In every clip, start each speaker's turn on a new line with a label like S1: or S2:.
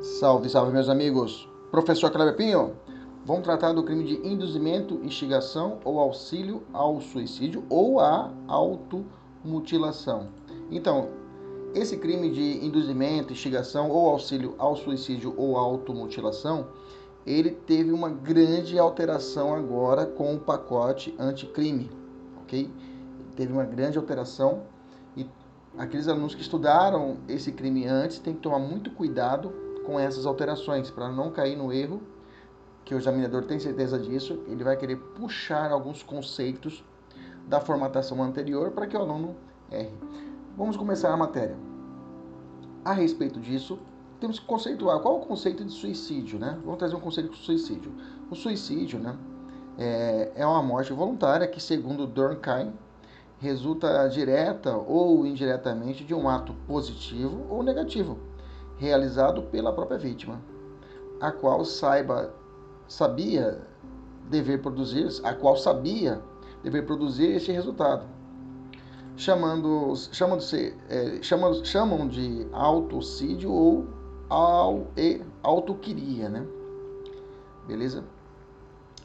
S1: Salve, salve, meus amigos. Professor Kleber Pinho, vamos tratar do crime de induzimento, instigação ou auxílio ao suicídio ou à automutilação. Então, esse crime de induzimento, instigação ou auxílio ao suicídio ou automutilação, ele teve uma grande alteração agora com o pacote anticrime, ok? Teve uma grande alteração e aqueles alunos que estudaram esse crime antes têm que tomar muito cuidado com essas alterações para não cair no erro que o examinador tem certeza disso, ele vai querer puxar alguns conceitos da formatação anterior para que o aluno erre. Vamos começar a matéria. A respeito disso, temos que conceituar qual é o conceito de suicídio, né? Vamos trazer um conceito de suicídio. O suicídio, né, é, é uma morte voluntária que, segundo Durkheim, resulta direta ou indiretamente de um ato positivo ou negativo realizado pela própria vítima, a qual saiba sabia dever produzir, a qual sabia dever produzir este resultado chamando, chamando -se, é, chamam, chamam de autocídio ou ao, e autoquiria, né? Beleza?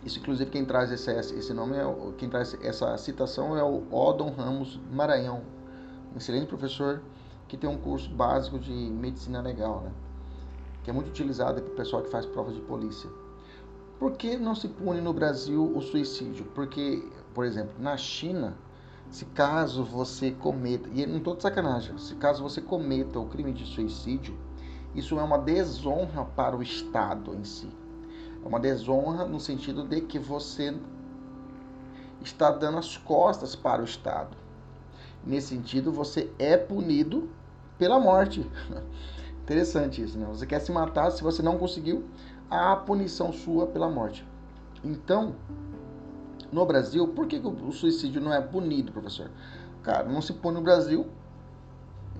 S1: Isso, inclusive, quem traz esse, esse nome, é, quem traz essa citação é o Odon Ramos Maranhão, um excelente professor que tem um curso básico de medicina legal, né? Que é muito utilizado para o pessoal que faz prova de polícia. Por que não se pune no Brasil o suicídio? Porque, por exemplo, na China, se caso você cometa, e não estou de sacanagem, se caso você cometa o crime de suicídio, isso é uma desonra para o Estado em si. É uma desonra no sentido de que você está dando as costas para o Estado. Nesse sentido, você é punido pela morte. Interessante isso, né? Você quer se matar, se você não conseguiu, há a punição sua pela morte. Então, no Brasil, por que o suicídio não é punido, professor? Cara, não se pune no Brasil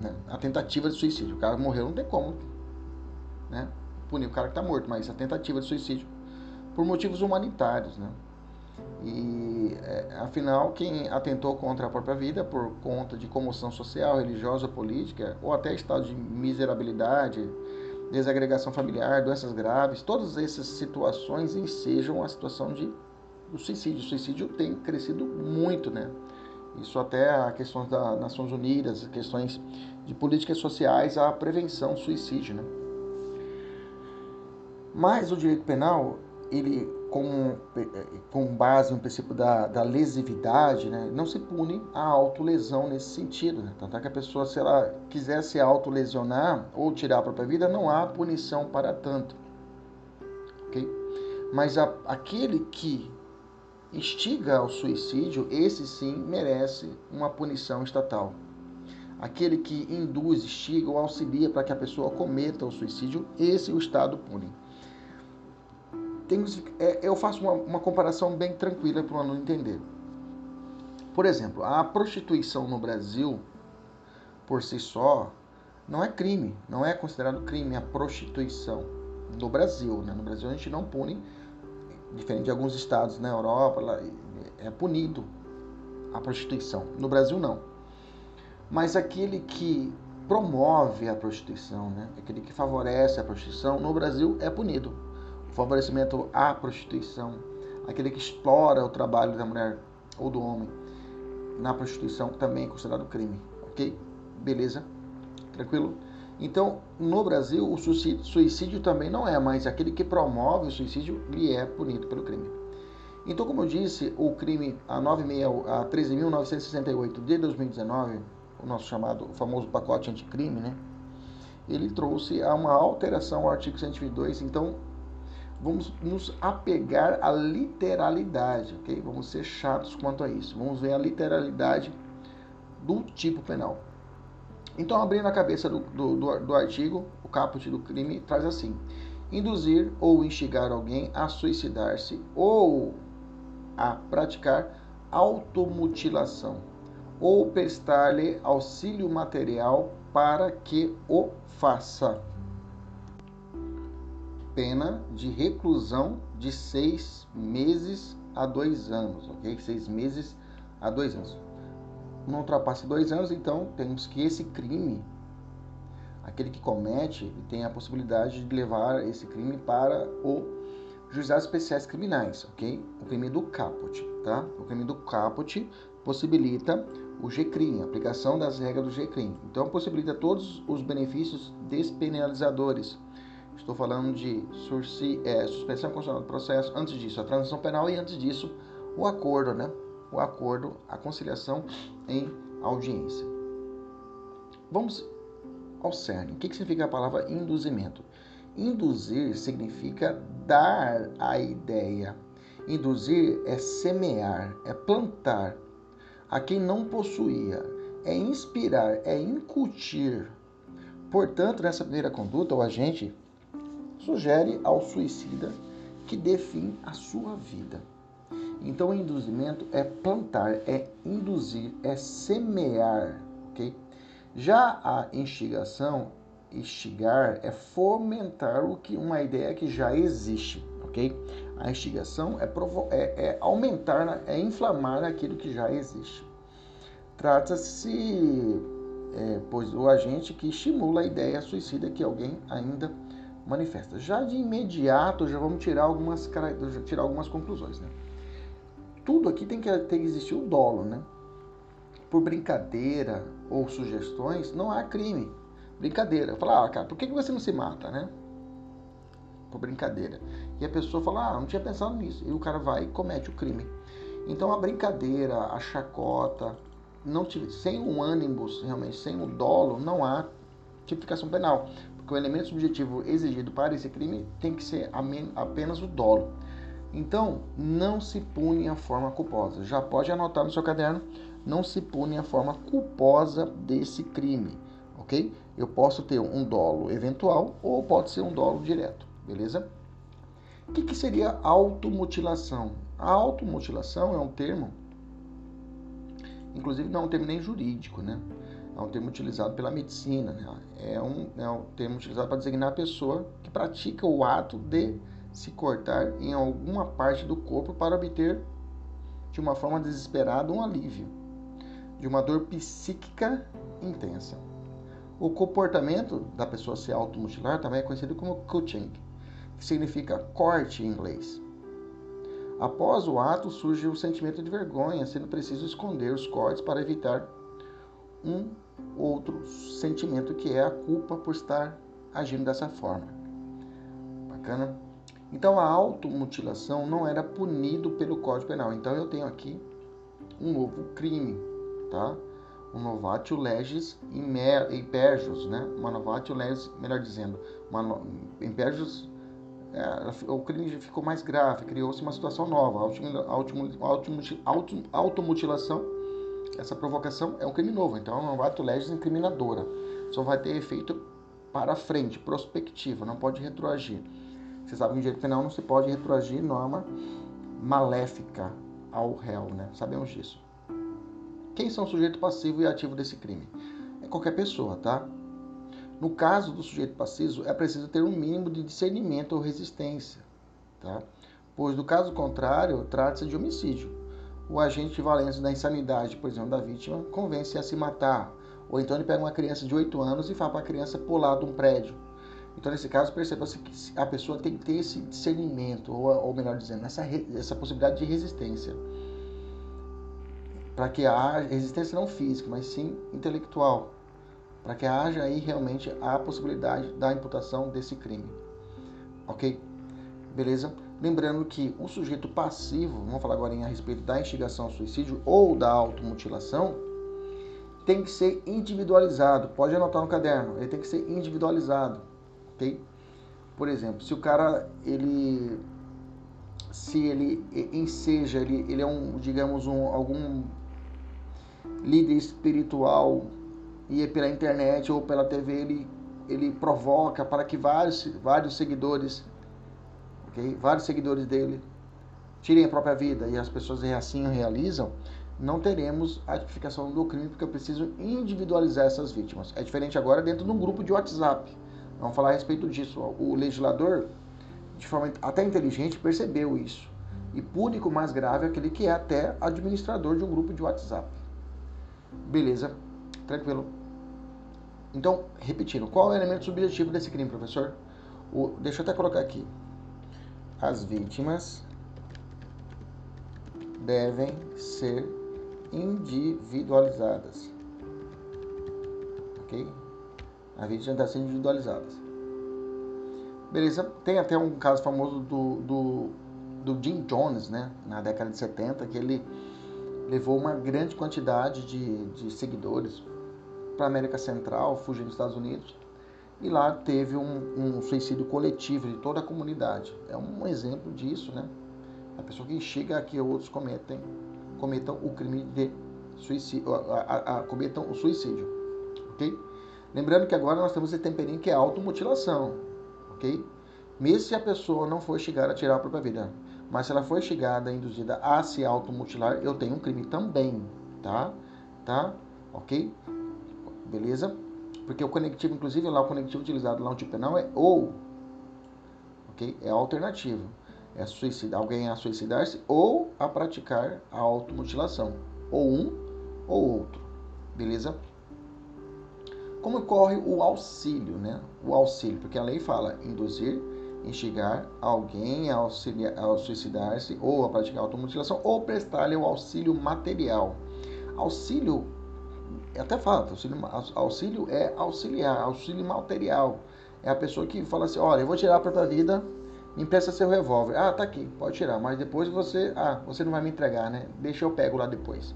S1: né, a tentativa de suicídio. O cara morreu, não tem como né, punir o cara que está morto, mas a tentativa de suicídio por motivos humanitários. Né? E afinal, quem atentou contra a própria vida por conta de comoção social, religiosa, política, ou até estado de miserabilidade, desagregação familiar, doenças graves, todas essas situações ensejam a situação de o suicídio. O suicídio tem crescido muito, né? Isso até a questões das Nações Unidas, questões de políticas sociais, a prevenção do suicídio, né? Mas o direito penal, ele com, com base no princípio da, da lesividade, né, não se pune a autolesão nesse sentido. Né? Tanto é que a pessoa, se ela quiser se autolesionar ou tirar a própria vida, não há punição para tanto. Okay? Mas a, aquele que instiga ao suicídio, esse sim merece uma punição estatal. Aquele que induz, instiga ou auxilia para que a pessoa cometa o suicídio, esse o Estado pune. Tem, é, eu faço uma, uma comparação bem tranquila para o aluno entender. Por exemplo, a prostituição no Brasil, por si só, não é crime, não é considerado crime a prostituição no Brasil. Né? No Brasil a gente não pune diferente de alguns estados na Europa, é punido a prostituição. No Brasil, não. Mas aquele que promove a prostituição, né? aquele que favorece a prostituição, no Brasil é punido. Favorecimento à prostituição, aquele que explora o trabalho da mulher ou do homem na prostituição também é considerado crime. Ok? Beleza? Tranquilo? Então, no Brasil, o suicídio, também não é, mas aquele que promove o suicídio, ele é punido pelo crime. Então, como eu disse, o crime a, 96, a 13.968 de 2019, o nosso chamado, o famoso pacote anticrime, né? Ele trouxe a uma alteração ao artigo 122, então vamos nos apegar à literalidade, ok? Vamos ser chatos quanto a isso. Vamos ver a literalidade do tipo penal. Então, abrindo a cabeça do, do, do, do artigo, o caput do crime traz assim: induzir ou instigar alguém a suicidar-se ou a praticar automutilação ou prestar-lhe auxílio material para que o faça. Pena de reclusão de seis meses a dois anos, ok? Seis meses a dois anos não ultrapasse dois anos, então temos que esse crime aquele que comete tem a possibilidade de levar esse crime para o juizados especiais criminais, ok? O crime do caput, tá? O crime do caput possibilita o GCRIM, aplicação das regras do GCRIM. Então, possibilita todos os benefícios despenalizadores. Estou falando de é, suspensão constitucional do processo, antes disso, a transação penal e antes disso, o acordo, né? O acordo, a conciliação em audiência. Vamos ao cerne. O que, que significa a palavra induzimento? Induzir significa dar a ideia. Induzir é semear, é plantar. A quem não possuía, é inspirar, é incutir. Portanto, nessa primeira conduta, o agente sugere ao suicida que dê fim à sua vida. Então, o induzimento é plantar, é induzir, é semear, ok? Já a instigação, instigar, é fomentar o que uma ideia que já existe, ok? A instigação é, é, é aumentar, é inflamar aquilo que já existe. Trata-se, é, pois, o agente que estimula a ideia suicida que alguém ainda manifesta. Já de imediato, já vamos tirar algumas, tirar algumas conclusões, né? tudo aqui tem que, ter que existir o dolo, né? Por brincadeira ou sugestões, não há crime. Brincadeira. Falar, ah, cara, por que você não se mata, né? Por brincadeira. E a pessoa fala, ah, não tinha pensado nisso. E o cara vai e comete o crime. Então a brincadeira, a chacota, não sem o ânimo, realmente, sem o dolo, não há tipificação penal. Porque o elemento subjetivo exigido para esse crime tem que ser apenas o dolo. Então, não se pune a forma culposa. Já pode anotar no seu caderno, não se pune a forma culposa desse crime, ok? Eu posso ter um dolo eventual ou pode ser um dolo direto, beleza? O que, que seria automutilação? A automutilação é um termo, inclusive não é um termo nem jurídico, né? É um termo utilizado pela medicina, né? é, um, é um termo utilizado para designar a pessoa que pratica o ato de se cortar em alguma parte do corpo para obter, de uma forma desesperada, um alívio de uma dor psíquica intensa. O comportamento da pessoa se automutilar também é conhecido como cutting, que significa corte em inglês. Após o ato surge o sentimento de vergonha, sendo preciso esconder os cortes para evitar um outro sentimento que é a culpa por estar agindo dessa forma. Bacana? Então a automutilação não era punido pelo Código Penal. Então eu tenho aqui um novo crime, tá? Um novatio legis imperjus, né? Uma novatio legis, melhor dizendo, uma imperjus é, o crime ficou mais grave, criou-se uma situação nova. A automutilação, essa provocação é um crime novo, então é uma novatio legis incriminadora. Só vai ter efeito para frente, prospectivo, não pode retroagir. Você sabe que em direito penal não se pode retroagir norma maléfica ao réu, né? Sabemos disso. Quem são o sujeito passivo e ativo desse crime? É qualquer pessoa, tá? No caso do sujeito passivo, é preciso ter um mínimo de discernimento ou resistência, tá? Pois, no caso contrário, trata-se de homicídio. O agente de valência da insanidade, por exemplo, da vítima, convence a se matar. Ou então ele pega uma criança de 8 anos e fala para a criança pular de um prédio então, nesse caso, perceba-se que a pessoa tem que ter esse discernimento, ou, ou melhor dizendo, essa, essa possibilidade de resistência. Para que haja resistência não física, mas sim intelectual. Para que haja aí realmente a possibilidade da imputação desse crime. Ok? Beleza? Lembrando que o sujeito passivo, vamos falar agora em a respeito da instigação ao suicídio ou da automutilação, tem que ser individualizado. Pode anotar no caderno, ele tem que ser individualizado ok? Por exemplo, se o cara ele se ele enseja, ele, ele é um, digamos, um, algum líder espiritual e é pela internet ou pela TV ele, ele provoca para que vários, vários seguidores, ok? Vários seguidores dele tirem a própria vida e as pessoas assim realizam, não teremos a tipificação do crime porque eu preciso individualizar essas vítimas. É diferente agora dentro de um grupo de WhatsApp. Vamos falar a respeito disso. O legislador, de forma até inteligente, percebeu isso. E público mais grave é aquele que é até administrador de um grupo de WhatsApp. Beleza, tranquilo. Então, repetindo, qual é o elemento subjetivo desse crime, professor? O, deixa eu até colocar aqui. As vítimas devem ser individualizadas. Ok? As vítimas devem ser individualizadas. Beleza? Tem até um caso famoso do, do, do Jim Jones, né? Na década de 70, que ele levou uma grande quantidade de, de seguidores para a América Central, fugindo dos Estados Unidos, e lá teve um, um, suicídio coletivo de toda a comunidade. É um exemplo disso, né? A pessoa que chega a que outros cometem, cometam o crime de suicídio, a, a, a, cometam o suicídio, ok? Lembrando que agora nós temos esse temperinho que é automutilação, ok? Mesmo se a pessoa não for chegar a tirar a própria vida, mas se ela foi chegada, induzida a se automutilar, eu tenho um crime também, tá? Tá? Ok? Beleza? Porque o conectivo, inclusive lá o conectivo utilizado lá no tipo penal é ou, ok? É alternativo. É suicida, alguém a suicidar-se ou a praticar a automutilação. Ou um ou outro. Beleza? Como ocorre o auxílio, né? O auxílio, porque a lei fala induzir, instigar alguém a, a suicidar-se ou a praticar automutilação ou prestar-lhe o auxílio material. Auxílio até fala, auxílio, auxílio é auxiliar, auxílio material. É a pessoa que fala assim, olha, eu vou tirar para tua vida, me empresta seu revólver. Ah, tá aqui, pode tirar, mas depois você, ah, você não vai me entregar, né? Deixa eu pego lá depois.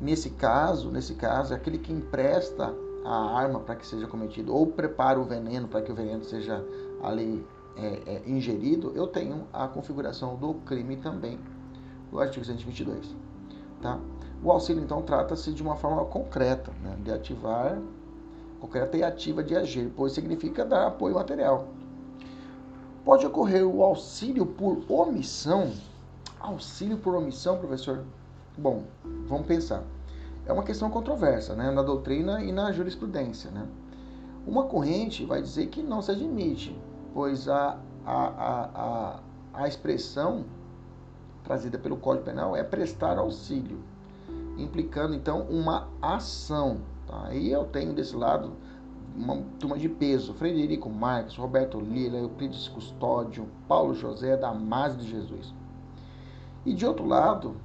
S1: Nesse caso, nesse caso, é aquele que empresta a arma para que seja cometido ou prepara o veneno para que o veneno seja ali é, é, ingerido, eu tenho a configuração do crime também, do artigo 122. Tá? O auxílio, então, trata-se de uma forma concreta, né, de ativar, concreta e ativa de agir, pois significa dar apoio material. Pode ocorrer o auxílio por omissão? Auxílio por omissão, professor? Bom, vamos pensar. É uma questão controversa, né, na doutrina e na jurisprudência, né? Uma corrente vai dizer que não se admite, pois a, a, a, a, a expressão trazida pelo Código Penal é prestar auxílio implicando então uma ação. Tá? E eu tenho desse lado uma turma de peso: Frederico Marques, Roberto Lila, Euclides Custódio, Paulo José, Damásio de Jesus. E de outro lado,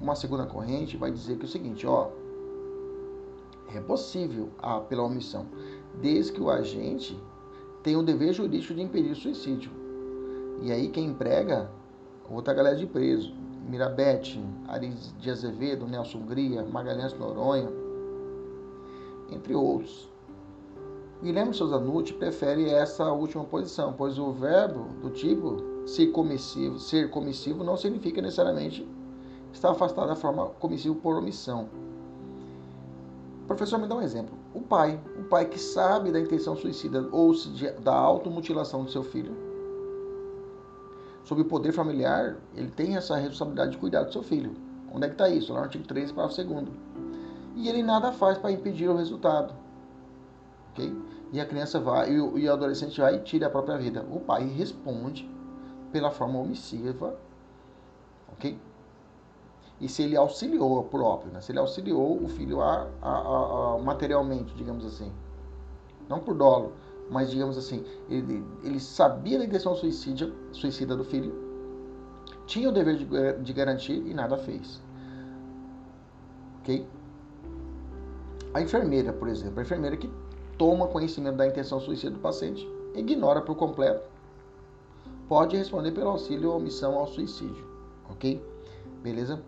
S1: uma segunda corrente vai dizer que é o seguinte: ó, é possível a, pela omissão, desde que o agente tenha o dever jurídico de impedir o suicídio. E aí quem emprega outra galera de preso, Mirabete, Aris de Azevedo, Nelson Hungria, Magalhães Noronha, entre outros. Guilherme Souza Nutti prefere essa última posição, pois o verbo do tipo ser comissivo, ser comissivo não significa necessariamente estar afastado da forma comissivo por omissão. O professor me dá um exemplo. O pai, o pai que sabe da intenção suicida ou da automutilação do seu filho, sob o poder familiar, ele tem essa responsabilidade de cuidar do seu filho. Onde é que está isso? Lá no artigo 13, parágrafo 2 E ele nada faz para impedir o resultado. Ok? E a criança vai, e o, e o adolescente vai e tira a própria vida. O pai responde pela forma omissiva. Ok? E se ele auxiliou próprio, né? se ele auxiliou o filho a, a, a materialmente, digamos assim. Não por dolo, mas digamos assim, ele, ele sabia da intenção suicida, suicida do filho, tinha o dever de, de garantir e nada fez. Ok? A enfermeira, por exemplo, a enfermeira que toma conhecimento da intenção suicida do paciente, ignora por completo, pode responder pelo auxílio ou omissão ao suicídio. Ok? Beleza?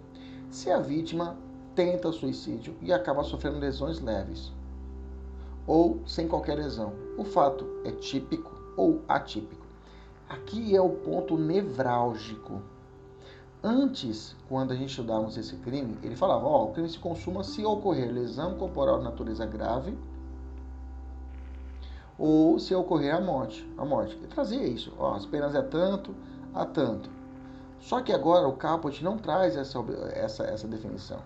S1: Se a vítima tenta suicídio e acaba sofrendo lesões leves, ou sem qualquer lesão. O fato é típico ou atípico. Aqui é o ponto nevrálgico. Antes, quando a gente estudávamos esse crime, ele falava: ó, oh, o crime se consuma se ocorrer lesão corporal de natureza grave ou se ocorrer a morte. A morte. Ele trazia isso. Ó, as penas é tanto a tanto. Só que agora o caput não traz essa, essa, essa definição.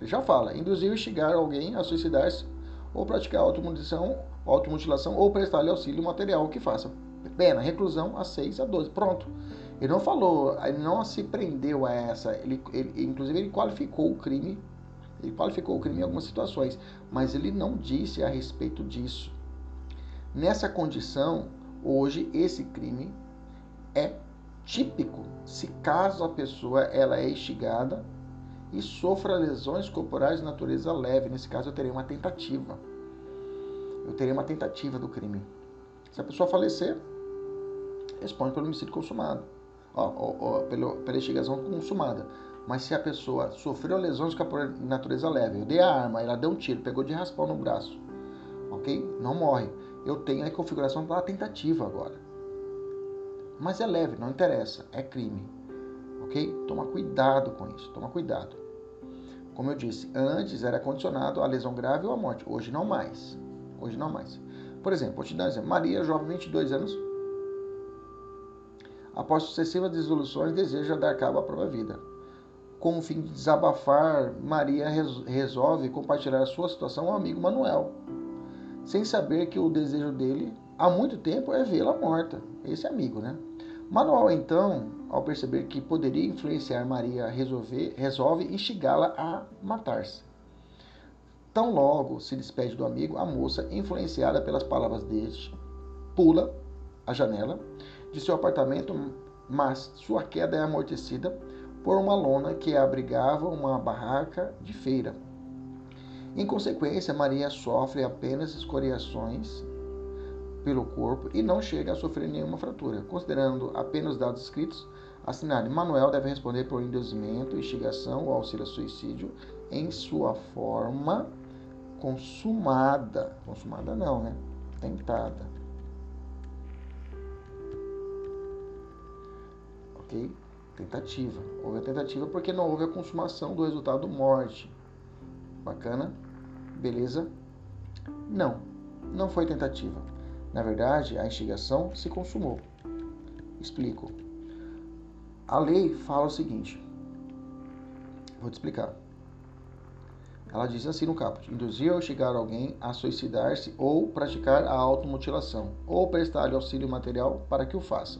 S1: Ele já fala: induzir ou instigar alguém a suicidar-se ou praticar automutilação, automutilação ou prestar-lhe auxílio material que faça. Pena, reclusão a 6 a 12. Pronto. Ele não falou, ele não se prendeu a essa, ele, ele, inclusive ele qualificou o crime Ele qualificou o crime em algumas situações, mas ele não disse a respeito disso. Nessa condição, hoje esse crime é típico se caso a pessoa ela é instigada e sofra lesões corporais de natureza leve. Nesse caso, eu terei uma tentativa. Eu terei uma tentativa do crime. Se a pessoa falecer, responde pelo homicídio consumado, ó, ó, ó, pelo, pela instigação consumada. Mas se a pessoa sofreu lesões de natureza leve, eu dei a arma, ela deu um tiro, pegou de raspão no braço, ok? Não morre. Eu tenho a configuração da tentativa agora. Mas é leve, não interessa, é crime, ok? Toma cuidado com isso, toma cuidado. Como eu disse, antes era condicionado a lesão grave ou a morte, hoje não mais. Hoje não mais. Por exemplo, vou te dar um exemplo. Maria, jovem, 22 anos, após sucessivas dissoluções, deseja dar cabo à própria vida. Com o fim de desabafar, Maria resolve compartilhar sua situação ao amigo Manuel, sem saber que o desejo dele há muito tempo é vê-la morta. Esse amigo, né? Manuel, então, ao perceber que poderia influenciar Maria, resolver, resolve instigá-la a matar-se. Tão logo se despede do amigo, a moça, influenciada pelas palavras deste, pula a janela de seu apartamento, mas sua queda é amortecida por uma lona que abrigava uma barraca de feira. Em consequência, Maria sofre apenas escoriações pelo corpo e não chega a sofrer nenhuma fratura. Considerando apenas os dados escritos, assinale Manuel deve responder por induzimento, instigação ou auxílio a suicídio em sua forma consumada. Consumada não, né? Tentada. Ok? Tentativa. Houve a tentativa porque não houve a consumação do resultado morte. Bacana? Beleza? Não. Não foi tentativa. Na verdade, a instigação se consumou. Explico. A lei fala o seguinte. Vou te explicar. Ela diz assim no caput: induzir ou chegar alguém a suicidar-se ou praticar a automutilação, ou prestar-lhe auxílio material para que o faça.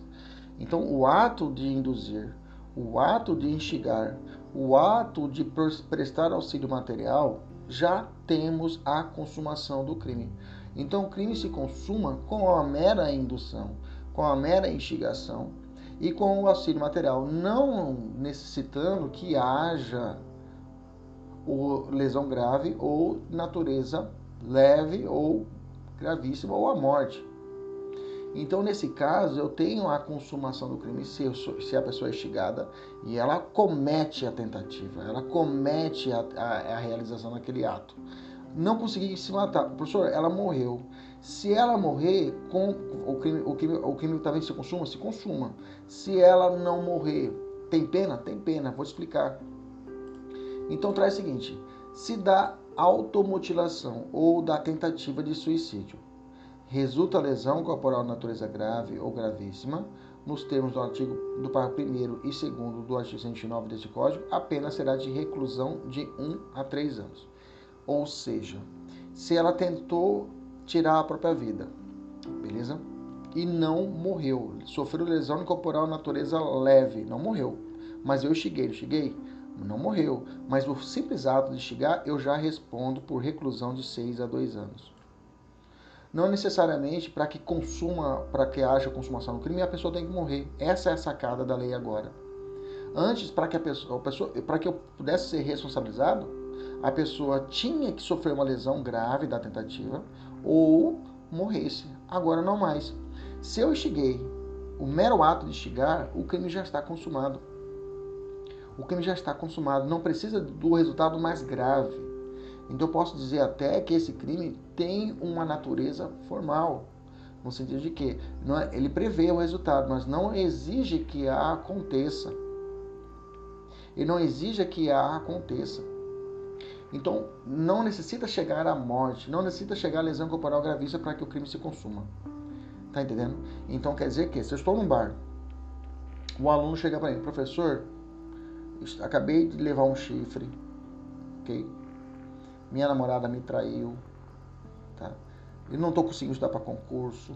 S1: Então, o ato de induzir, o ato de instigar, o ato de prestar auxílio material, já temos a consumação do crime. Então o crime se consuma com a mera indução, com a mera instigação e com o auxílio material, não necessitando que haja lesão grave ou natureza leve ou gravíssima ou a morte. Então, nesse caso, eu tenho a consumação do crime se, sou, se a pessoa é instigada e ela comete a tentativa, ela comete a, a, a realização daquele ato não consegui se matar. Professor, ela morreu. Se ela morrer, com o crime, o crime, o crime talvez se consuma, se consuma. Se ela não morrer, tem pena? Tem pena. Vou explicar. Então traz o seguinte: se da automutilação ou da tentativa de suicídio resulta lesão corporal de natureza grave ou gravíssima, nos termos do artigo do parágrafo 1 e 2 do artigo 109 deste Código, a pena será de reclusão de 1 a 3 anos. Ou seja, se ela tentou tirar a própria vida, beleza? E não morreu, sofreu lesão corporal natureza leve, não morreu. Mas eu cheguei, cheguei, não morreu. Mas o simples ato de chegar, eu já respondo por reclusão de 6 a 2 anos. Não necessariamente para que consuma, para que haja consumação do crime, a pessoa tem que morrer. Essa é a sacada da lei agora. Antes, para que a pessoa, pessoa para que eu pudesse ser responsabilizado, a pessoa tinha que sofrer uma lesão grave da tentativa ou morresse. Agora não mais. Se eu instiguei o mero ato de instigar, o crime já está consumado. O crime já está consumado, não precisa do resultado mais grave. Então eu posso dizer até que esse crime tem uma natureza formal, no sentido de que é, ele prevê o resultado, mas não exige que a aconteça. Ele não exige que a aconteça. Então, não necessita chegar à morte, não necessita chegar à lesão corporal gravíssima para que o crime se consuma. Tá entendendo? Então, quer dizer que se eu estou num bar, o aluno chega para mim, professor, acabei de levar um chifre, ok? Minha namorada me traiu, tá? Eu não estou conseguindo estudar para concurso.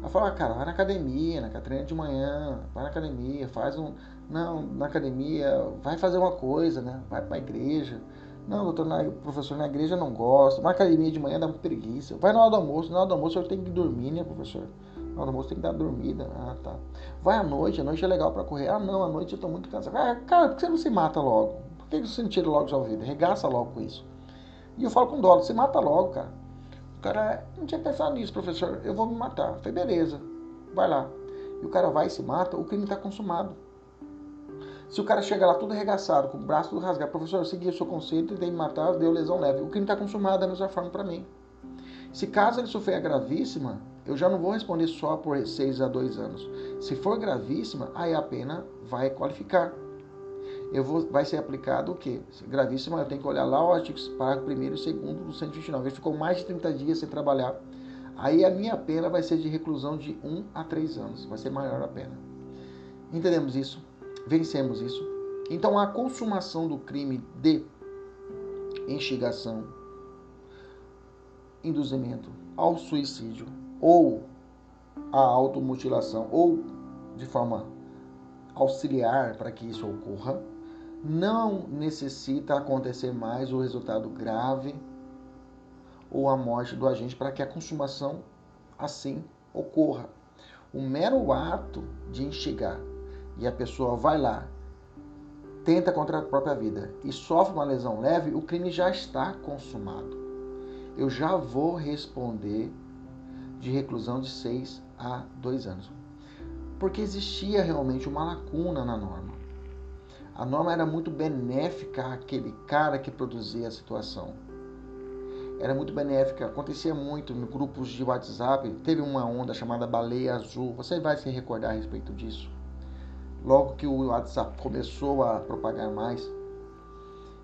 S1: Ela fala, ah, cara, vai na academia, na treina de manhã, vai na academia, faz um, não, na academia, vai fazer uma coisa, né? Vai para a igreja, Não, doutor, na, professor, na igreja não gosta. Na academia de manhã dá preguiça. Vai na hora do almoço. Na hora do almoço eu tenho que dormir, né, professor? Na hora do almoço tem que dar dormida. Ah, tá. Vai à noite. A noite é legal para correr. Ah, não, à noite eu tô muito cansado. Ah, cara, por que você não se mata logo? Por que você não tira logo sua vida? Regaça logo com isso. E eu falo com dó, se mata logo, cara. O cara não tinha pensado nisso, professor. Eu vou me matar. Eu falei, beleza, vai lá. E o cara vai e se mata, o crime está consumado. Se o cara chega lá todo arregaçado, com o braço todo rasgado, professor, eu segui o seu conceito, tentei me matar, deu lesão leve. O crime está consumado da mesma forma para mim. Se caso ele sofrer a gravíssima, eu já não vou responder só por 6 a 2 anos. Se for gravíssima, aí a pena vai qualificar. Eu vou, vai ser aplicado o quê? Gravíssima, eu tenho que olhar lá o artigo parágrafo primeiro e segundo do 129. Ele ficou mais de 30 dias sem trabalhar. Aí a minha pena vai ser de reclusão de 1 a 3 anos. Vai ser maior a pena. Entendemos isso? Vencemos isso. Então a consumação do crime de instigação, induzimento ao suicídio ou à automutilação ou de forma auxiliar para que isso ocorra, não necessita acontecer mais o resultado grave ou a morte do agente para que a consumação assim ocorra. O mero ato de instigar e a pessoa vai lá, tenta contra a própria vida e sofre uma lesão leve, o crime já está consumado. Eu já vou responder de reclusão de 6 a 2 anos. Porque existia realmente uma lacuna na norma. A norma era muito benéfica àquele cara que produzia a situação. Era muito benéfica, acontecia muito em grupos de WhatsApp. Teve uma onda chamada Baleia Azul. Você vai se recordar a respeito disso logo que o WhatsApp começou a propagar mais,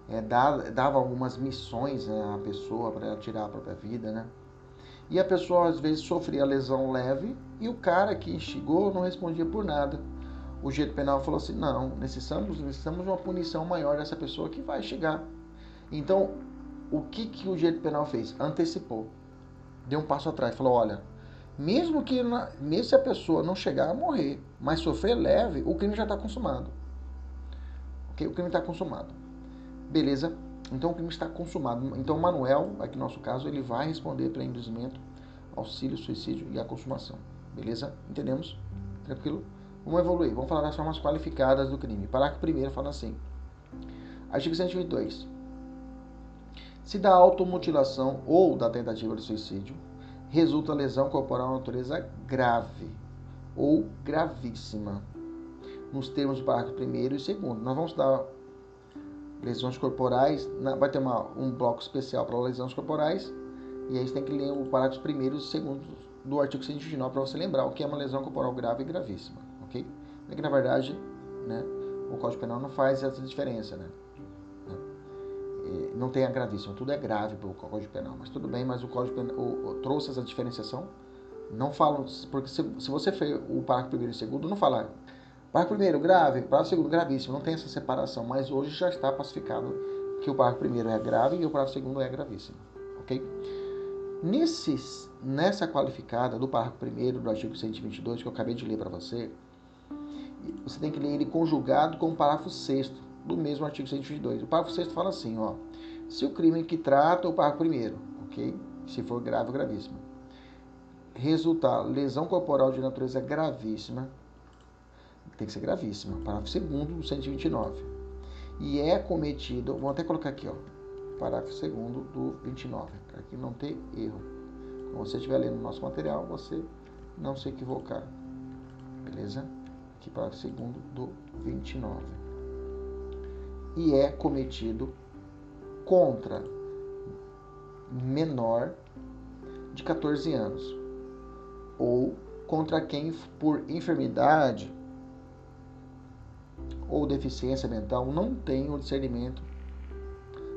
S1: é, dava algumas missões né, à pessoa para tirar a própria vida, né? E a pessoa às vezes sofria lesão leve e o cara que instigou não respondia por nada. O jeito penal falou assim: não, necessitamos, necessitamos de uma punição maior dessa pessoa que vai chegar. Então, o que, que o jeito penal fez? Antecipou. Deu um passo atrás. Falou: olha, mesmo que mesmo se a pessoa não chegar a morrer, mas sofrer leve, o crime já está consumado. Okay? O crime está consumado. Beleza? Então o crime está consumado. Então Manuel, aqui no nosso caso, ele vai responder para induzimento, auxílio, suicídio e a consumação. Beleza? Entendemos? Tranquilo? Vamos evoluir. Vamos falar das formas qualificadas do crime. Parágrafo primeiro fala assim. Artigo 122. Se da automutilação ou da tentativa de suicídio resulta lesão corporal natureza grave ou gravíssima, nos termos do parágrafo 1 e 2. Nós vamos dar lesões corporais, vai ter uma, um bloco especial para lesões corporais, e aí você tem que ler o parágrafo 1 e 2 do artigo 129 para você lembrar o que é uma lesão corporal grave e gravíssima, ok? É que na verdade, né, o Código Penal não faz essa diferença, né? Não tem a gravíssima, tudo é grave pelo Código Penal, mas tudo bem, mas o Código Penal o, trouxe essa diferenciação. Não falam, porque se, se você fez o parágrafo primeiro e segundo, não fala parágrafo primeiro grave, parágrafo segundo gravíssimo, não tem essa separação, mas hoje já está pacificado que o parágrafo primeiro é grave e o parágrafo segundo é gravíssimo, ok? Nesses, nessa qualificada do parágrafo primeiro do artigo 122 que eu acabei de ler para você, você tem que ler ele conjugado com o parágrafo sexto do mesmo artigo 122. O parágrafo sexto fala assim, ó, se o crime que trata o parágrafo primeiro, ok? Se for grave ou gravíssimo, resultar lesão corporal de natureza gravíssima, tem que ser gravíssima, parágrafo segundo do 129. E é cometido, vou até colocar aqui, ó, parágrafo segundo do 29, para que não ter erro. Quando você estiver lendo o nosso material, você não se equivocar. Beleza? Aqui, parágrafo segundo do 29. E é cometido contra menor de 14 anos ou contra quem por enfermidade ou deficiência mental não tem o discernimento,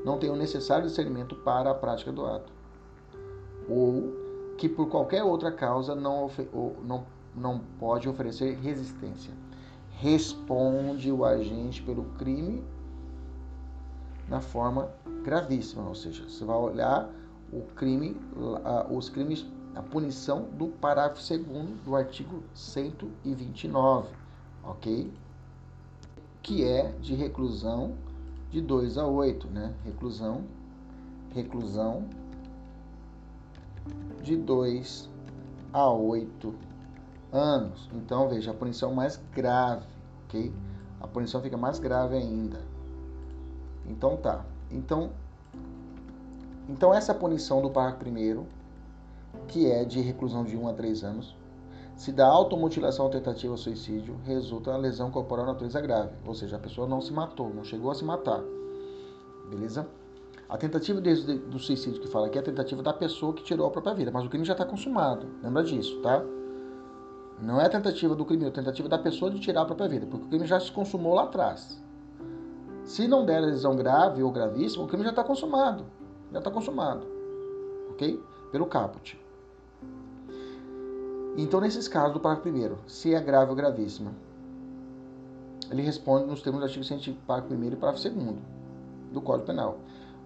S1: não tem o necessário discernimento para a prática do ato, ou que por qualquer outra causa não, não, não pode oferecer resistência. Responde o agente pelo crime na forma gravíssima, ou seja, você vai olhar o crime, os crimes, a punição do parágrafo 2 do artigo 129, ok? Que é de reclusão de 2 a 8, né? Reclusão, reclusão de 2 a 8 anos. Então, veja, a punição mais grave, ok? A punição fica mais grave ainda. Então, tá. Então, então essa punição do parágrafo primeiro, que é de reclusão de 1 a 3 anos, se da automutilação ou tentativa de suicídio, resulta a lesão corporal natureza grave, ou seja, a pessoa não se matou, não chegou a se matar. Beleza? A tentativa de, do suicídio que fala aqui é a tentativa da pessoa que tirou a própria vida, mas o crime já está consumado. Lembra disso, tá? Não é a tentativa do crime, é a tentativa da pessoa de tirar a própria vida, porque o crime já se consumou lá atrás. Se não der lesão grave ou gravíssima, o crime já está consumado. Já está consumado. Ok? Pelo caput. Então, nesses casos do parágrafo primeiro, se é grave ou gravíssima, ele responde nos termos do artigo 100, parágrafo primeiro e parágrafo segundo do Código Penal.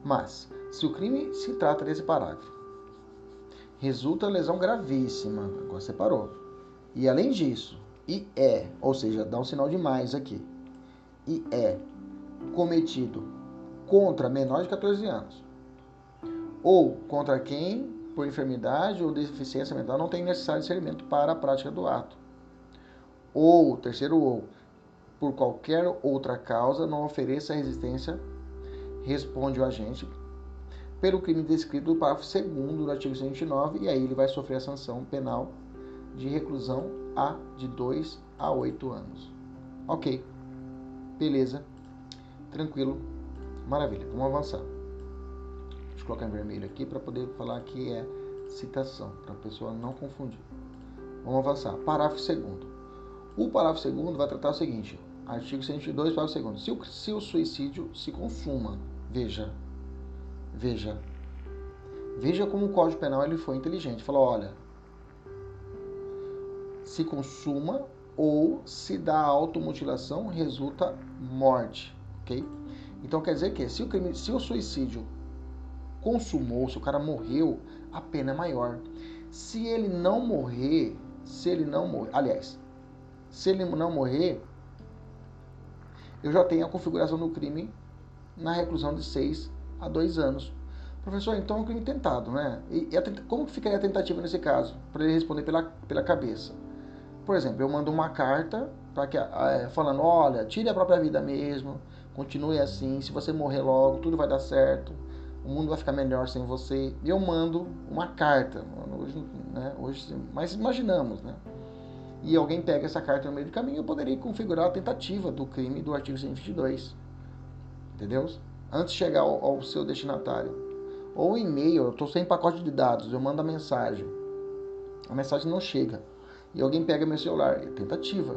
S1: Mas, se o crime se trata desse parágrafo, resulta lesão gravíssima, agora separou. E além disso, e é, ou seja, dá um sinal de mais aqui, e é cometido contra menor de 14 anos, ou contra quem por enfermidade ou deficiência mental não tem necessário discernimento para a prática do ato. Ou, terceiro ou, por qualquer outra causa não ofereça resistência, responde o agente pelo crime descrito no parágrafo 2 do artigo 129 e aí ele vai sofrer a sanção penal de reclusão a de 2 a 8 anos. Ok, beleza, tranquilo, maravilha, vamos avançar. Colocar em vermelho aqui para poder falar que é citação, para a pessoa não confundir. Vamos avançar. Parágrafo 2 O parágrafo 2 vai tratar o seguinte: artigo 102, parágrafo 2 se o, se o suicídio se consuma, veja, veja, veja como o Código Penal ele foi inteligente. Falou: olha, se consuma ou se dá automutilação, resulta morte, ok? Então quer dizer que se o, crime, se o suicídio consumou, se o cara morreu, a pena é maior. Se ele não morrer, se ele não morrer, aliás, se ele não morrer, eu já tenho a configuração do crime na reclusão de 6 a 2 anos. Professor, então é um crime tentado, né? E, e como ficaria a tentativa nesse caso? Para ele responder pela, pela cabeça. Por exemplo, eu mando uma carta para que, é, falando, olha, tire a própria vida mesmo, continue assim, se você morrer logo, tudo vai dar certo o mundo vai ficar melhor sem você. Eu mando uma carta, hoje, né, hoje, mas imaginamos, né? E alguém pega essa carta no meio do caminho, eu poderia configurar a tentativa do crime do artigo 122. Entendeu? Antes de chegar ao, ao seu destinatário. Ou e-mail, eu estou sem pacote de dados, eu mando a mensagem. A mensagem não chega. E alguém pega meu celular. É tentativa.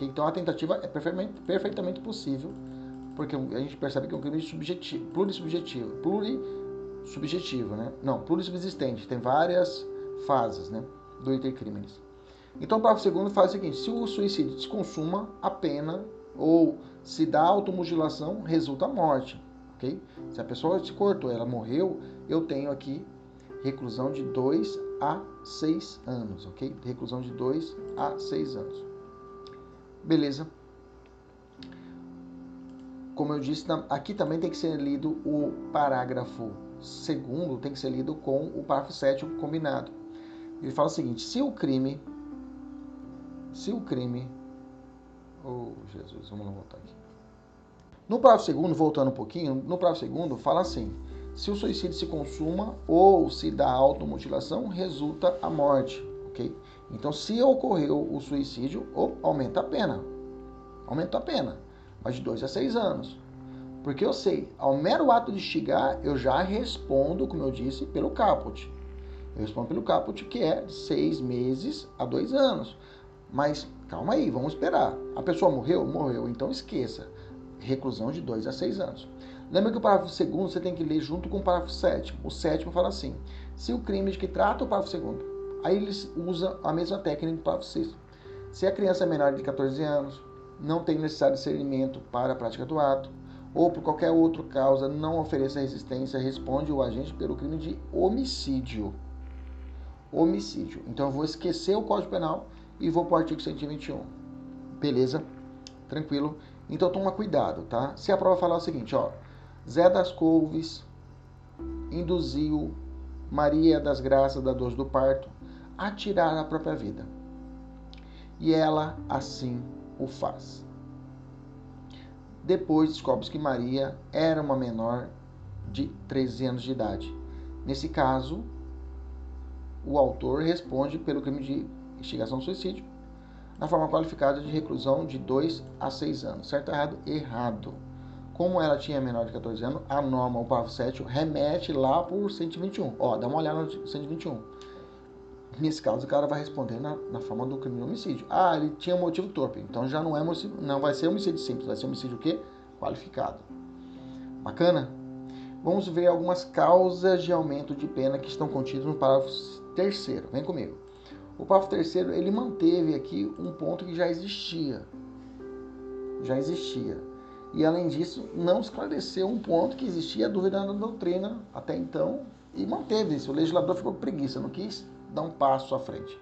S1: Então a tentativa é perfeitamente possível porque a gente percebe que é um crime subjetivo, plurissubjetivo, plurissubjetivo, né? Não, plurissubsistente, tem várias fases, né, do intercrimes. Então, o parágrafo segundo faz o seguinte: se o suicídio se consuma, a pena ou se dá automutilação, resulta a morte, ok? Se a pessoa se cortou, ela morreu, eu tenho aqui reclusão de 2 a 6 anos, ok? Reclusão de 2 a 6 anos. Beleza? Como eu disse, aqui também tem que ser lido o parágrafo segundo, tem que ser lido com o parágrafo sétimo combinado. Ele fala o seguinte: se o crime, se o crime, oh Jesus, vamos lá voltar aqui. No parágrafo segundo, voltando um pouquinho, no parágrafo segundo fala assim: se o suicídio se consuma ou se dá automutilação, resulta a morte, ok? Então, se ocorreu o suicídio, aumenta a pena, aumenta a pena mas de 2 a 6 anos. Porque eu sei, ao mero ato de instigar, eu já respondo, como eu disse, pelo caput. Eu respondo pelo caput, que é seis meses a dois anos. Mas calma aí, vamos esperar. A pessoa morreu? Morreu. Então esqueça. Reclusão de 2 a 6 anos. Lembra que o parágrafo segundo você tem que ler junto com o parágrafo sétimo. O sétimo fala assim: se o crime de que trata o parágrafo segundo, aí eles usam a mesma técnica do parágrafo sexto. Se a criança é menor de 14 anos, não tem necessário discernimento para a prática do ato, ou por qualquer outra causa não ofereça resistência, responde o agente pelo crime de homicídio. Homicídio. Então eu vou esquecer o Código Penal e vou para o artigo 121. Beleza? Tranquilo? Então toma cuidado, tá? Se a prova falar o seguinte, ó, Zé das Couves induziu Maria das Graças da dor do parto a tirar a própria vida. E ela assim o faz. Depois descobre que Maria era uma menor de 13 anos de idade. Nesse caso, o autor responde pelo crime de instigação ao suicídio na forma qualificada de reclusão de 2 a 6 anos. Certo errado? Errado. Como ela tinha menor de 14 anos, a norma, o parágrafo 7, remete lá por 121. Ó, dá uma olhada no 121. Nesse caso, o cara vai responder na, na forma do crime de homicídio. Ah, ele tinha motivo torpe. Então já não é não vai ser homicídio simples, vai ser homicídio o quê? Qualificado. Bacana? Vamos ver algumas causas de aumento de pena que estão contidas no parágrafo terceiro. Vem comigo. O parágrafo terceiro, ele manteve aqui um ponto que já existia. Já existia. E além disso, não esclareceu um ponto que existia dúvida na doutrina até então e manteve isso. O legislador ficou preguiça, não quis dar um passo à frente.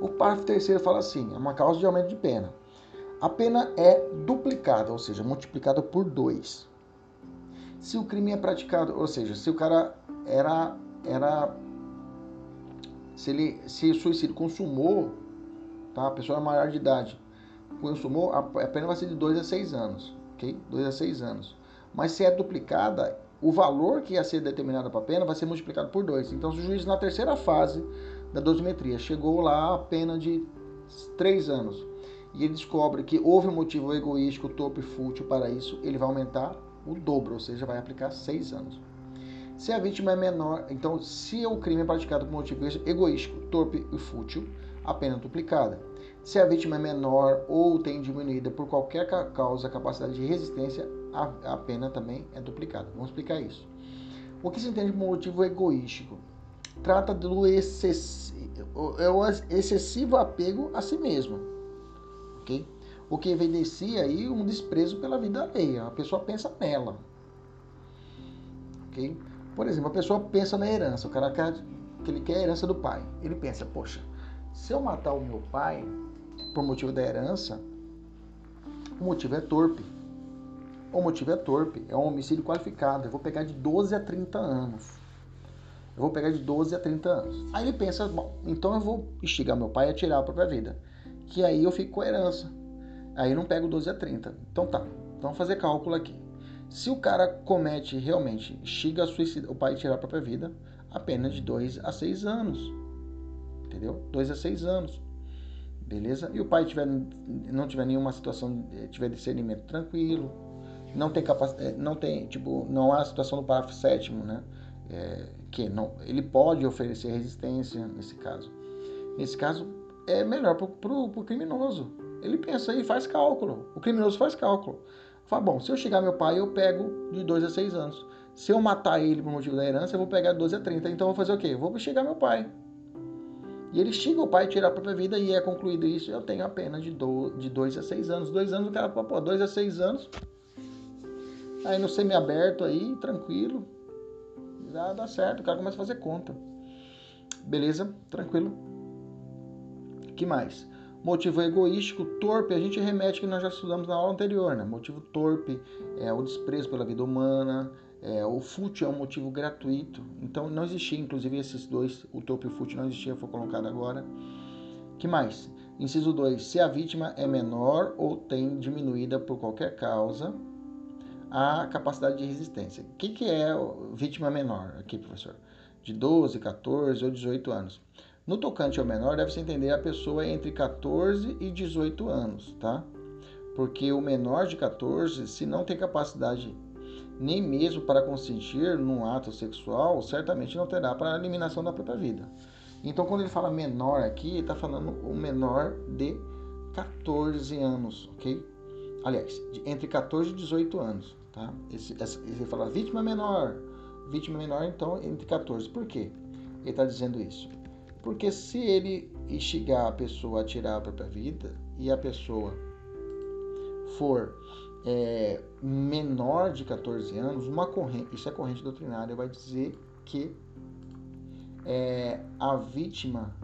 S1: O parágrafo terceiro fala assim: é uma causa de aumento de pena. A pena é duplicada, ou seja, multiplicada por dois. Se o crime é praticado, ou seja, se o cara era era se ele se suicídio consumou, tá? A pessoa é maior de idade, consumou, a pena vai ser de 2 a 6 anos, ok? 2 a 6 anos. Mas se é duplicada, o valor que ia ser determinado para a pena vai ser multiplicado por 2. Então, se o juiz na terceira fase da dosimetria chegou lá a pena de 3 anos e ele descobre que houve um motivo egoístico, torpe e fútil para isso, ele vai aumentar o dobro, ou seja, vai aplicar 6 anos. Se a vítima é menor, então, se o crime é praticado por motivo egoístico, torpe e fútil, a pena é duplicada. Se a vítima é menor ou tem diminuída por qualquer causa a capacidade de resistência, a, a pena também é duplicada. Vamos explicar isso. O que se entende por motivo egoístico? Trata do excessivo, é o excessivo apego a si mesmo. ok? O que evidencia aí um desprezo pela vida alheia. A pessoa pensa nela. ok? Por exemplo, a pessoa pensa na herança, o cara quer que ele quer a herança do pai. Ele pensa, poxa, se eu matar o meu pai por motivo da herança, o motivo é torpe. O motivo é torpe, é um homicídio qualificado. Eu vou pegar de 12 a 30 anos. Eu vou pegar de 12 a 30 anos. Aí ele pensa, bom, então eu vou instigar meu pai a tirar a própria vida. Que aí eu fico com a herança. Aí eu não pego 12 a 30. Então tá, vamos fazer cálculo aqui. Se o cara comete realmente, chega a suicida, o pai tirar a própria vida, apenas de 2 a 6 anos. Entendeu? 2 a 6 anos. Beleza? E o pai tiver, não tiver nenhuma situação, eh, tiver discernimento tranquilo, não tem capacidade, eh, não tem, tipo, não há a situação do parágrafo sétimo, né? É, que não, ele pode oferecer resistência nesse caso. Nesse caso, é melhor pro, pro criminoso. Ele pensa aí, faz cálculo. O criminoso faz cálculo. Fala, bom, se eu chegar meu pai, eu pego de 2 a 6 anos. Se eu matar ele por motivo da herança, eu vou pegar de 12 a 30. Então eu vou fazer o quê? Eu vou chegar meu pai. E ele xinga o pai a tirar a própria vida e é concluído isso, eu tenho a pena de 2 a 6 anos. 2 anos o cara pô, 2 a 6 anos. Aí no semi-aberto aí, tranquilo. Dá, dá certo, o cara começa a fazer conta. Beleza? Tranquilo. que mais? Motivo egoístico, torpe, a gente remete que nós já estudamos na aula anterior, né? Motivo torpe é o desprezo pela vida humana, é, o fútil é um motivo gratuito. Então não existia, inclusive esses dois, o torpe e o fútil não existia, foi colocado agora. que mais? Inciso 2. Se a vítima é menor ou tem diminuída por qualquer causa a capacidade de resistência. O que, que é vítima menor aqui, professor? De 12, 14 ou 18 anos. No tocante ao menor, deve-se entender a pessoa entre 14 e 18 anos, tá? Porque o menor de 14, se não tem capacidade nem mesmo para consentir num ato sexual, certamente não terá para a eliminação da própria vida. Então, quando ele fala menor aqui, ele está falando o menor de 14 anos, ok? Aliás, entre 14 e 18 anos, tá? Ele fala vítima menor, vítima menor, então entre 14. Por quê? Ele está dizendo isso. Porque se ele instigar a pessoa a tirar a própria vida e a pessoa for é, menor de 14 anos, uma corrente, isso é corrente doutrinária, vai dizer que é, a vítima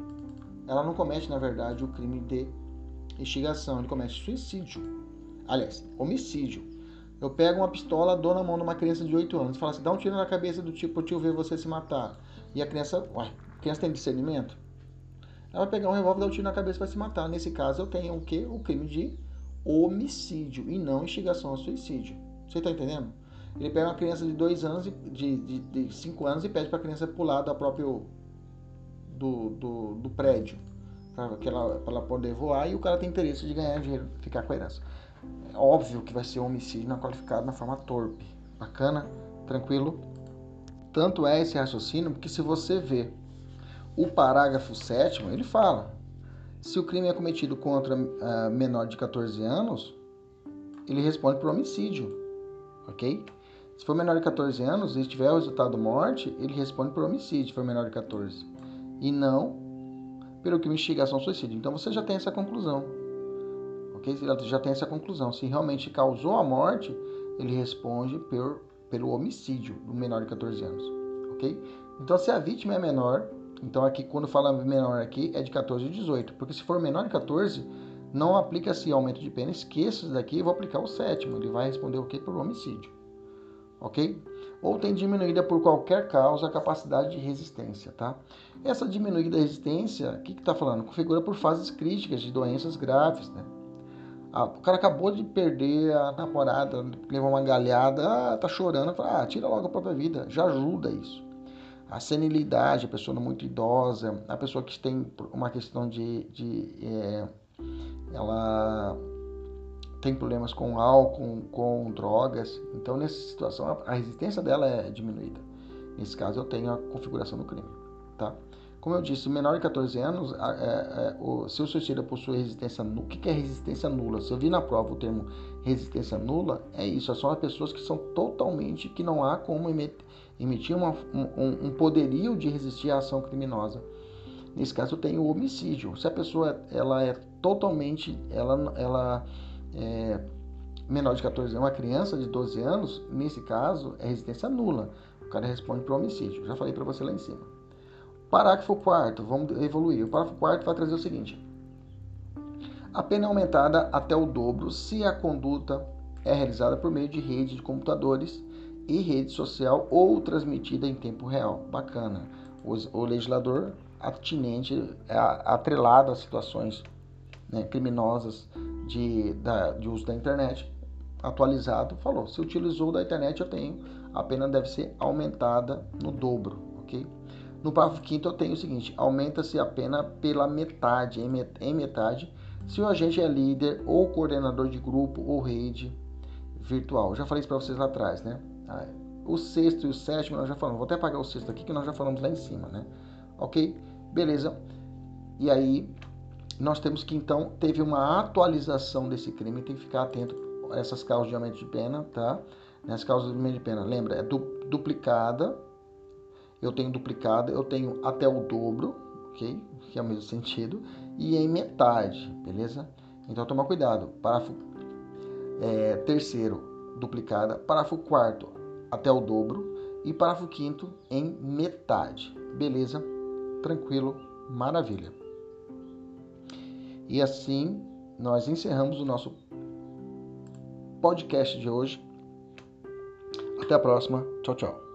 S1: ela não comete, na verdade, o crime de instigação, ele comete suicídio. Aliás, homicídio. Eu pego uma pistola, dou na mão de uma criança de 8 anos e falo assim, dá um tiro na cabeça do tipo, o tio ver você se matar. E a criança, uai, a criança tem discernimento? Ela vai pegar um revólver, dar um tiro na cabeça e vai se matar. Nesse caso, eu tenho o quê? O crime de homicídio e não instigação ao suicídio. Você está entendendo? Ele pega uma criança de 2 anos, de 5 anos e pede para a criança pular da próprio do, do, do prédio para ela, ela poder voar e o cara tem interesse de ganhar dinheiro, ficar com a herança. É óbvio que vai ser um homicídio não qualificado na forma torpe. Bacana? Tranquilo? Tanto é esse raciocínio que se você vê o parágrafo 7 ele fala: se o crime é cometido contra uh, menor de 14 anos, ele responde por homicídio, ok? Se for menor de 14 anos e tiver o resultado morte, ele responde por homicídio, se for menor de 14. E não pelo crime de instigação ao suicídio. Então você já tem essa conclusão. Ok? Você já tem essa conclusão. Se realmente causou a morte, ele responde por, pelo homicídio do menor de 14 anos. Ok? Então se a vítima é menor, então aqui quando fala menor aqui é de 14 a 18. Porque se for menor de 14, não aplica-se aumento de pena. Esqueça isso daqui e vou aplicar o sétimo. Ele vai responder o que? Por homicídio. Ok? Ou tem diminuída por qualquer causa a capacidade de resistência, tá? Essa diminuída resistência, o que está falando? Configura por fases críticas de doenças graves, né? Ah, o cara acabou de perder a namorada, levou uma galhada, ah, tá chorando, fala, ah, tira logo a própria vida, já ajuda isso. A senilidade, a pessoa muito idosa, a pessoa que tem uma questão de, de é, ela tem problemas com álcool, com drogas, então nessa situação a resistência dela é diminuída. Nesse caso eu tenho a configuração do crime, tá? Como eu disse, menor de 14 anos, é, é, o, se o suicida possui resistência nula, o que, é resistência nula? Se eu vi na prova o termo resistência nula, é isso, são as pessoas que são totalmente, que não há como emitir uma, um, um poderio de resistir à ação criminosa. Nesse caso, tenho o homicídio. Se a pessoa ela é totalmente, ela, ela é menor de 14 anos, uma criança de 12 anos, nesse caso, é resistência nula. O cara responde para homicídio. Já falei para você lá em cima. Parágrafo 4 vamos evoluir. O parágrafo 4 vai trazer o seguinte: a pena é aumentada até o dobro se a conduta é realizada por meio de rede de computadores e rede social ou transmitida em tempo real. Bacana. O, legislador atinente, é atrelado a situações né, criminosas de, da, de uso da internet, atualizado, falou: se utilizou da internet, eu tenho, a pena deve ser aumentada no dobro, ok? No parágrafo 5 eu tenho o seguinte: aumenta-se a pena pela metade, em metade, se o agente é líder ou coordenador de grupo ou rede virtual. Já falei isso para vocês lá atrás, né? Ah, o sexto e o sétimo nós já falamos. Vou até apagar o sexto aqui que nós já falamos lá em cima, né? Ok? Beleza. E aí nós temos que então teve uma atualização desse crime, tem que ficar atento a essas causas de aumento de pena, tá? Nessas causas de aumento de pena, lembra? É duplicada eu tenho duplicada, eu tenho até o dobro, ok? Que é o mesmo sentido, e em metade, beleza? Então toma cuidado. Parágrafo é, terceiro, duplicada. Parágrafo quarto, até o dobro. E parágrafo quinto, em metade. Beleza? Tranquilo? Maravilha. E assim nós encerramos o nosso podcast de hoje. Até a próxima. Tchau, tchau.